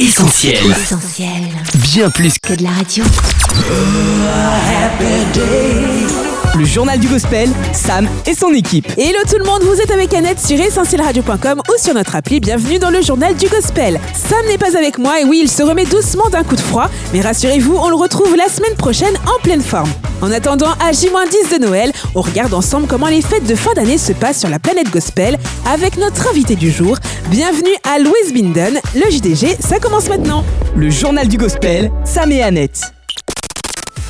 Essentiel. Essentiel. Bien plus que Que de la radio. Le journal du gospel, Sam et son équipe. Hello tout le monde, vous êtes avec Annette sur essentielradio.com ou sur notre appli. Bienvenue dans le journal du gospel. Sam n'est pas avec moi et oui, il se remet doucement d'un coup de froid, mais rassurez-vous, on le retrouve la semaine prochaine en pleine forme. En attendant, à J-10 de Noël, on regarde ensemble comment les fêtes de fin d'année se passent sur la planète gospel avec notre invité du jour. Bienvenue à Louise Binden, le JDG, ça commence maintenant. Le journal du gospel, Sam et Annette.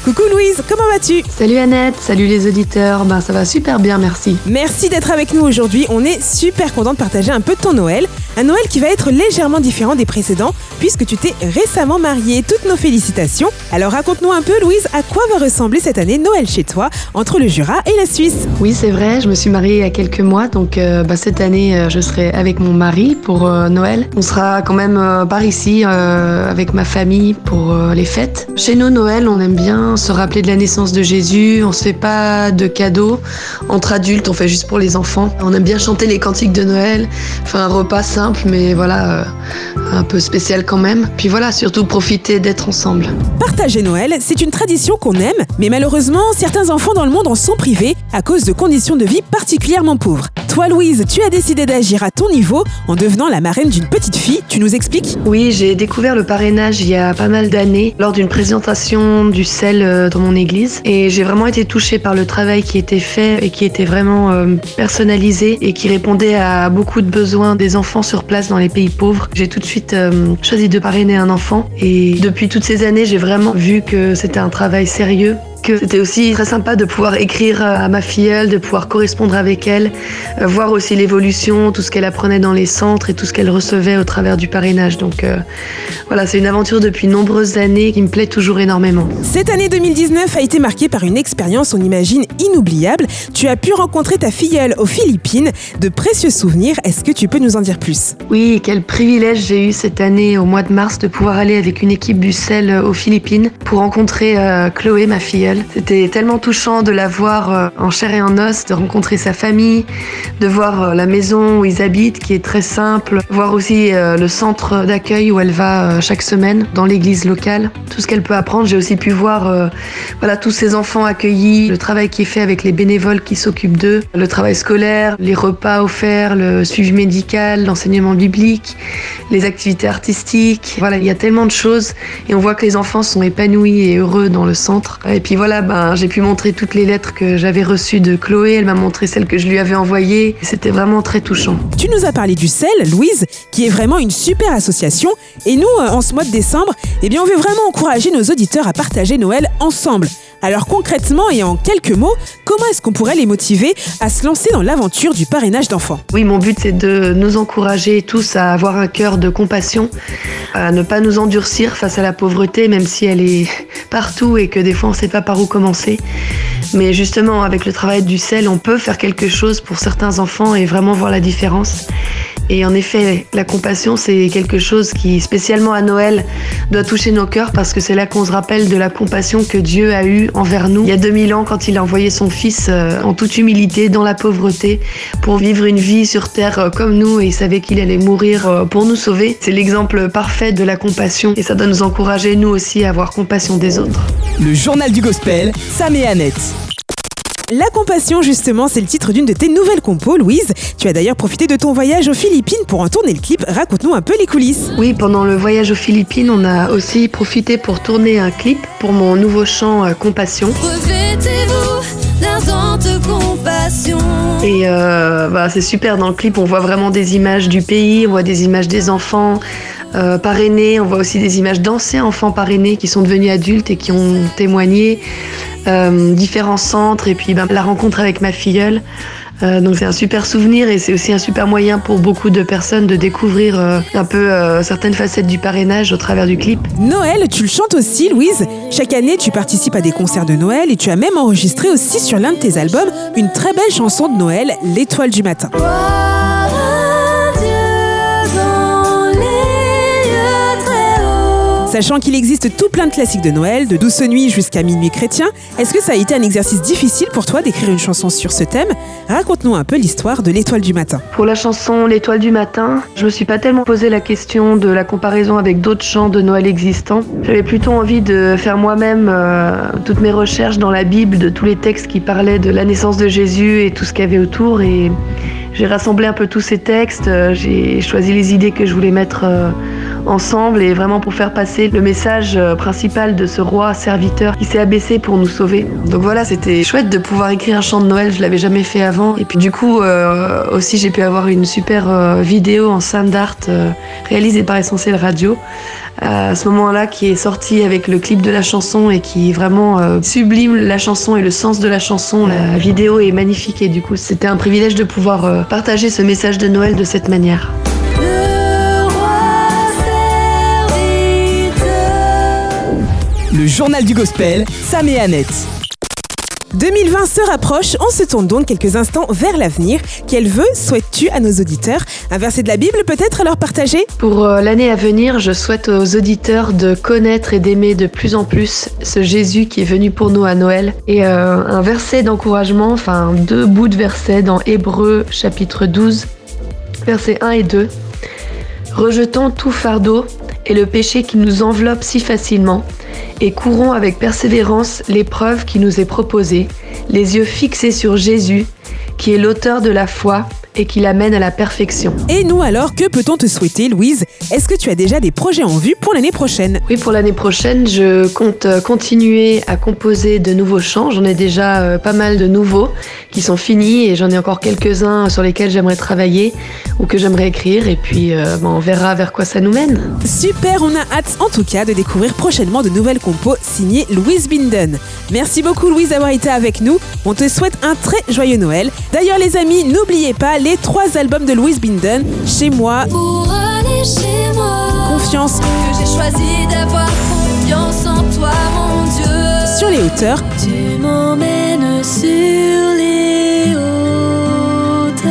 Coucou Louise, comment vas-tu Salut Annette, salut les auditeurs, ben ça va super bien merci. Merci d'être avec nous aujourd'hui. On est super content de partager un peu de ton Noël. Un Noël qui va être légèrement différent des précédents puisque tu t'es récemment mariée. Toutes nos félicitations. Alors raconte-nous un peu Louise, à quoi va ressembler cette année Noël chez toi entre le Jura et la Suisse Oui c'est vrai, je me suis mariée il y a quelques mois, donc euh, bah, cette année euh, je serai avec mon mari pour euh, Noël. On sera quand même par ici avec ma famille pour les fêtes. Chez nous Noël on aime bien se rappeler de la naissance de Jésus, on se fait pas de cadeaux. Entre adultes on fait juste pour les enfants. On aime bien chanter les cantiques de Noël, faire un repas simple mais voilà, euh, un peu spécial quand même. Puis voilà, surtout profiter d'être ensemble. Partager Noël, c'est une tradition qu'on aime, mais malheureusement, certains enfants dans le monde en sont privés à cause de conditions de vie particulièrement pauvres. Toi, Louise, tu as décidé d'agir à ton niveau en devenant la marraine d'une petite fille. Tu nous expliques Oui, j'ai découvert le parrainage il y a pas mal d'années lors d'une présentation du sel euh, dans mon église et j'ai vraiment été touchée par le travail qui était fait et qui était vraiment euh, personnalisé et qui répondait à beaucoup de besoins des enfants sur place dans les pays pauvres. J'ai tout de suite euh, choisi de parrainer un enfant et depuis toutes ces années, j'ai vraiment vu que c'était un travail sérieux que c'était aussi très sympa de pouvoir écrire à ma filleule, de pouvoir correspondre avec elle, euh, voir aussi l'évolution, tout ce qu'elle apprenait dans les centres et tout ce qu'elle recevait au travers du parrainage. Donc euh, voilà, c'est une aventure depuis nombreuses années qui me plaît toujours énormément. Cette année 2019 a été marquée par une expérience, on imagine, inoubliable. Tu as pu rencontrer ta filleule aux Philippines, de précieux souvenirs. Est-ce que tu peux nous en dire plus? Oui, quel privilège j'ai eu cette année au mois de mars de pouvoir aller avec une équipe du sel aux Philippines pour rencontrer euh, Chloé, ma filleule. C'était tellement touchant de la voir euh, en chair et en os, de rencontrer sa famille, de voir euh, la maison où ils habitent qui est très simple, voir aussi euh, le centre d'accueil où elle va chaque semaine dans l'église locale. Tout ce qu'elle peut apprendre, j'ai aussi pu voir voilà tous ces enfants accueillis, le travail qui est fait avec les bénévoles qui s'occupent d'eux, le travail scolaire, les repas offerts, le suivi médical, l'enseignement biblique, les activités artistiques. Voilà, il y a tellement de choses et on voit que les enfants sont épanouis et heureux dans le centre. Et puis voilà, ben, j'ai pu montrer toutes les lettres que j'avais reçues de Chloé, elle m'a montré celles que je lui avais envoyées. C'était vraiment très touchant. Tu nous as parlé du CEL, Louise, qui est vraiment une super association. Et nous, euh, en ce mois de décembre, eh bien, on veut vraiment encourager nos auditeurs à partager Noël ensemble. Alors concrètement et en quelques mots, comment est-ce qu'on pourrait les motiver à se lancer dans l'aventure du parrainage d'enfants? Oui, mon but c'est de nous encourager tous à avoir un cœur de compassion, à ne pas nous endurcir face à la pauvreté, même si elle est partout et que des fois on ne sait pas par où commencer. Mais justement, avec le travail du sel, on peut faire quelque chose pour certains enfants et vraiment voir la différence. Et en effet, la compassion, c'est quelque chose qui, spécialement à Noël, doit toucher nos cœurs parce que c'est là qu'on se rappelle de la compassion que Dieu a eue envers nous il y a 2000 ans quand il a envoyé son Fils euh, en toute humilité, dans la pauvreté, pour vivre une vie sur terre euh, comme nous et il savait qu'il allait mourir euh, pour nous sauver. C'est l'exemple parfait de la compassion et ça doit nous encourager, nous aussi, à avoir compassion des autres. Le journal du gospel, Sam et Annette. La compassion, justement, c'est le titre d'une de tes nouvelles compos, Louise. Tu as d'ailleurs profité de ton voyage aux Philippines pour en tourner le clip. Raconte-nous un peu les coulisses. Oui, pendant le voyage aux Philippines, on a aussi profité pour tourner un clip pour mon nouveau chant euh, Compassion. Compassion. Et euh, bah, c'est super, dans le clip on voit vraiment des images du pays, on voit des images des enfants euh, parrainés, on voit aussi des images d'anciens enfants parrainés qui sont devenus adultes et qui ont témoigné, euh, différents centres et puis ben, la rencontre avec ma filleule. Euh, donc c'est un super souvenir et c'est aussi un super moyen pour beaucoup de personnes de découvrir euh, un peu certaines facettes du parrainage au travers du clip. Noël, tu le chantes aussi, Louise. Chaque année, tu participes à des concerts de Noël et tu as même enregistré aussi sur l'un de tes albums une très belle chanson de Noël, L'étoile du matin. Sachant qu'il existe tout plein de classiques de Noël, de Douce Nuit jusqu'à Minuit chrétien, est-ce que ça a été un exercice difficile pour toi d'écrire une chanson sur ce thème? Raconte-nous un peu l'histoire de l'étoile du matin. Pour la chanson L'étoile du matin, je me suis pas tellement posé la question de la comparaison avec d'autres chants de Noël existants. J'avais plutôt envie de faire moi-même euh, toutes mes recherches dans la Bible, de tous les textes qui parlaient de la naissance de Jésus et tout ce qu'il y avait autour. Et j'ai rassemblé un peu tous ces textes, euh, j'ai choisi les idées que je voulais mettre euh, ensemble et vraiment pour faire passer le message euh, principal de ce roi serviteur qui s'est abaissé pour nous sauver. Donc voilà, c'était chouette de pouvoir écrire un chant de Noël, je l'avais jamais fait avant. Et puis du coup euh, aussi j'ai pu avoir une super euh, vidéo en sound art euh, réalisée par Essentiel Radio à ce moment-là qui est sorti avec le clip de la chanson et qui vraiment sublime la chanson et le sens de la chanson. La vidéo est magnifique et du coup c'était un privilège de pouvoir partager ce message de Noël de cette manière. Le journal du gospel, Sam et Annette. 2020 se rapproche, on se tourne donc quelques instants vers l'avenir. Quel vœu souhaites-tu à nos auditeurs? Un verset de la Bible peut-être à leur partager? Pour euh, l'année à venir, je souhaite aux auditeurs de connaître et d'aimer de plus en plus ce Jésus qui est venu pour nous à Noël. Et euh, un verset d'encouragement, enfin deux bouts de versets dans Hébreu chapitre 12, versets 1 et 2. Rejetons tout fardeau et le péché qui nous enveloppe si facilement, et courons avec persévérance l'épreuve qui nous est proposée, les yeux fixés sur Jésus, qui est l'auteur de la foi et qui l'amène à la perfection. Et nous alors, que peut-on te souhaiter Louise? Est-ce que tu as déjà des projets en vue pour l'année prochaine? Oui, pour l'année prochaine, je compte euh, continuer à composer de nouveaux chants. J'en ai déjà euh, pas mal de nouveaux qui sont finis et j'en ai encore quelques-uns sur lesquels j'aimerais travailler ou que j'aimerais écrire. Et puis, euh, bon, on verra vers quoi ça nous mène. Super, on a hâte en tout cas de découvrir prochainement de nouvelles compos signées Louise Binden. Merci beaucoup Louise d'avoir été avec nous. On te souhaite un très joyeux Noël. D'ailleurs les amis, n'oubliez pas les trois albums de Louise Binden, Chez moi, Pour aller chez moi. Confiance Que j'ai choisi d'avoir confiance en toi, mon Dieu. sur les hauteurs. Tu m'emmènes sur les hauteurs.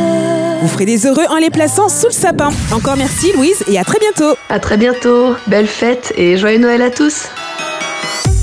Vous ferez des heureux en les plaçant sous le sapin. Encore merci Louise et à très bientôt. À très bientôt, belle fête et joyeux Noël à tous!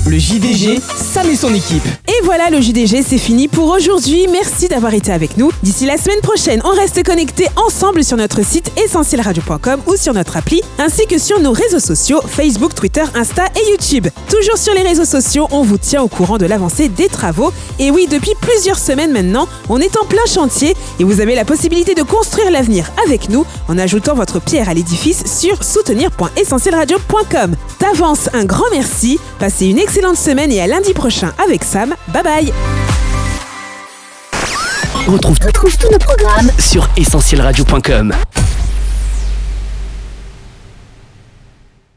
Le JDG, Sam et son équipe. Et voilà, le JDG, c'est fini pour aujourd'hui. Merci d'avoir été avec nous. D'ici la semaine prochaine, on reste connectés ensemble sur notre site essentielradio.com ou sur notre appli, ainsi que sur nos réseaux sociaux Facebook, Twitter, Insta et YouTube. Toujours sur les réseaux sociaux, on vous tient au courant de l'avancée des travaux. Et oui, depuis plusieurs semaines maintenant, on est en plein chantier et vous avez la possibilité de construire l'avenir avec nous en ajoutant votre pierre à l'édifice sur soutenir.essentielradio.com. D'avance, un grand merci. Passez une excellente semaine et à lundi prochain avec Sam. Bye bye Retrouve, retrouve tous nos programmes sur essentielradio.com.